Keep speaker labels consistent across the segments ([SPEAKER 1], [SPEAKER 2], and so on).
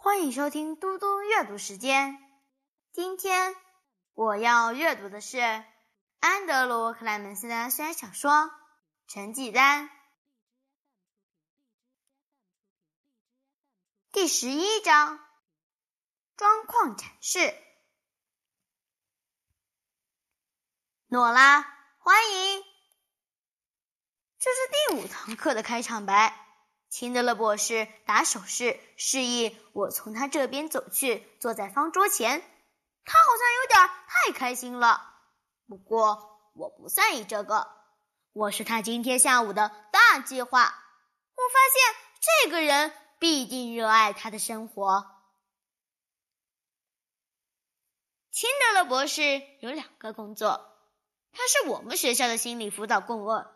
[SPEAKER 1] 欢迎收听嘟嘟阅读时间。今天我要阅读的是安德鲁·克莱门斯的悬小说《成绩单》第十一章：装框展示。诺拉，欢迎！这是第五堂课的开场白。辛德勒博士打手势示意我从他这边走去，坐在方桌前。他好像有点太开心了。不过我不在意这个，我是他今天下午的大计划。我发现这个人必定热爱他的生活。辛德勒博士有两个工作，他是我们学校的心理辅导顾问。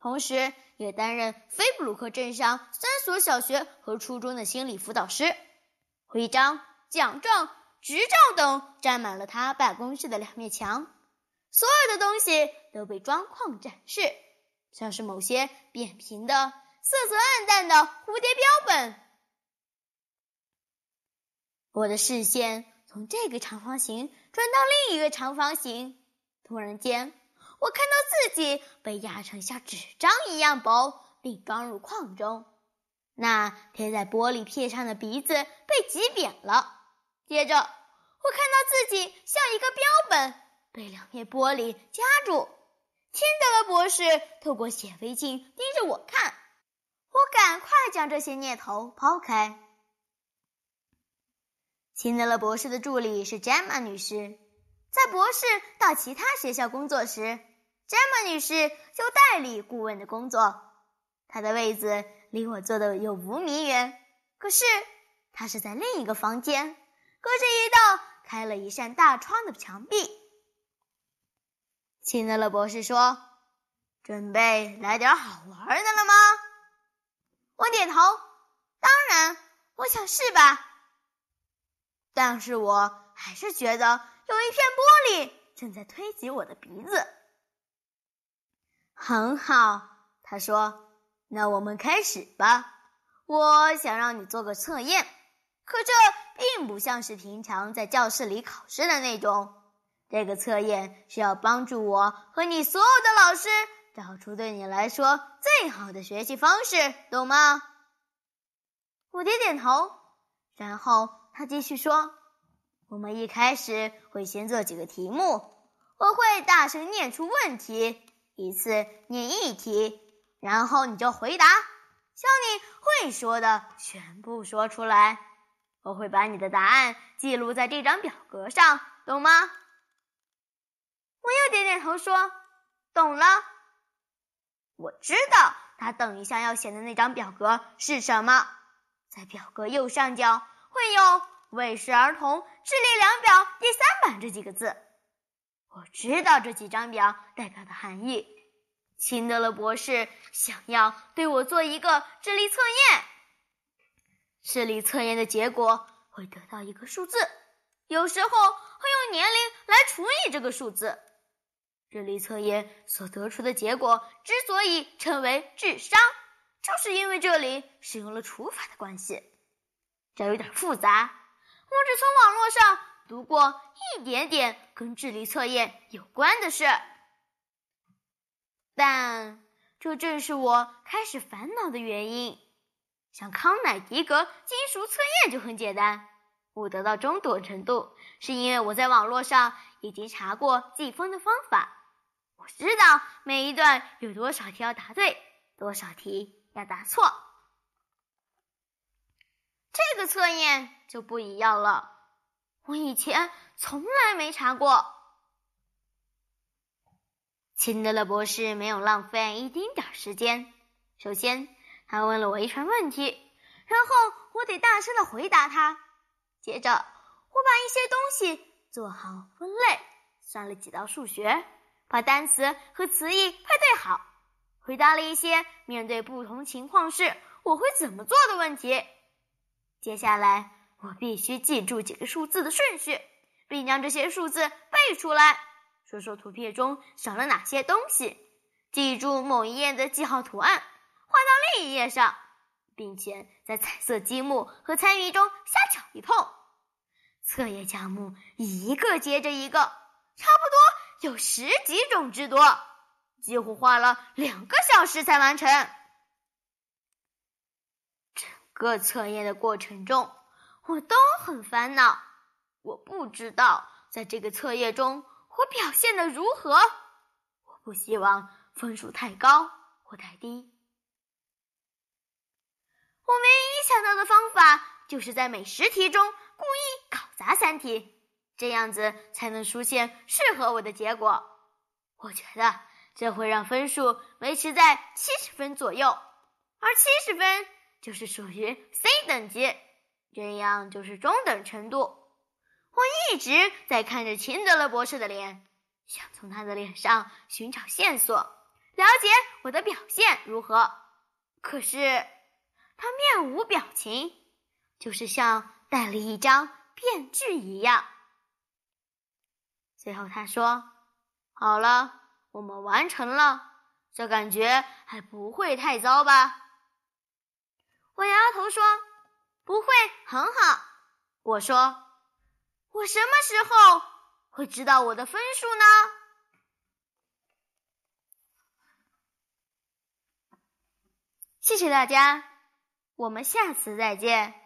[SPEAKER 1] 同时，也担任菲布鲁克镇上三所小学和初中的心理辅导师。徽章、奖状、执照等占满了他办公室的两面墙，所有的东西都被装框展示，像是某些扁平的、色泽暗淡的蝴蝶标本。我的视线从这个长方形转到另一个长方形，突然间。我看到自己被压成像纸张一样薄，并装入框中。那贴在玻璃片上的鼻子被挤扁了。接着，我看到自己像一个标本，被两面玻璃夹住。辛德勒博士透过显微镜盯着我看。我赶快将这些念头抛开。辛德勒博士的助理是詹玛女士，在博士到其他学校工作时。詹姆女士就代理顾问的工作，她的位子离我坐的有五米远。可是她是在另一个房间，隔着一道开了一扇大窗的墙壁。辛德勒博士说：“准备来点好玩的了吗？”我点头：“当然，我想是吧。”但是我还是觉得有一片玻璃正在推挤我的鼻子。很好，他说：“那我们开始吧。我想让你做个测验，可这并不像是平常在教室里考试的那种。这个测验是要帮助我和你所有的老师找出对你来说最好的学习方式，懂吗？”我点点头，然后他继续说：“我们一开始会先做几个题目，我会大声念出问题。”一次念一题，然后你就回答，将你会说的全部说出来。我会把你的答案记录在这张表格上，懂吗？我又点点头说：“懂了。”我知道他等一下要写的那张表格是什么，在表格右上角会有“喂食儿童智力量表第三版”这几个字。我知道这几张表代表的含义。辛德勒博士想要对我做一个智力测验。智力测验的结果会得到一个数字，有时候会用年龄来除以这个数字。智力测验所得出的结果之所以称为智商，就是因为这里使用了除法的关系。这有点复杂，我只从网络上。读过一点点跟智力测验有关的事，但这正是我开始烦恼的原因。像康乃狄格金属测验就很简单，我得到中等程度是因为我在网络上已经查过计分的方法，我知道每一段有多少题要答对，多少题要答错。这个测验就不一样了。我以前从来没查过。辛德勒博士没有浪费一丁点儿时间。首先，他问了我一串问题，然后我得大声的回答他。接着，我把一些东西做好分类，算了几道数学，把单词和词义配对好，回答了一些面对不同情况时我会怎么做的问题。接下来。我必须记住几个数字的顺序，并将这些数字背出来。说说图片中少了哪些东西，记住某一页的记号图案，画到另一页上，并且在彩色积木和参与中瞎搅一通。测验项目一个接着一个，差不多有十几种之多，几乎花了两个小时才完成。整个测验的过程中，我都很烦恼。我不知道在这个测验中我表现的如何。我不希望分数太高或太低。我唯一想到的方法，就是在每十题中故意搞砸三题，这样子才能出现适合我的结果。我觉得这会让分数维持在七十分左右，而七十分就是属于 C 等级，这样就是中等程度。我一直在看着秦德勒博士的脸，想从他的脸上寻找线索，了解我的表现如何。可是。他面无表情，就是像戴了一张面具一样。最后他说：“好了，我们完成了，这感觉还不会太糟吧？”我摇摇头说：“不会，很好。”我说：“我什么时候会知道我的分数呢？”谢谢大家。我们下次再见。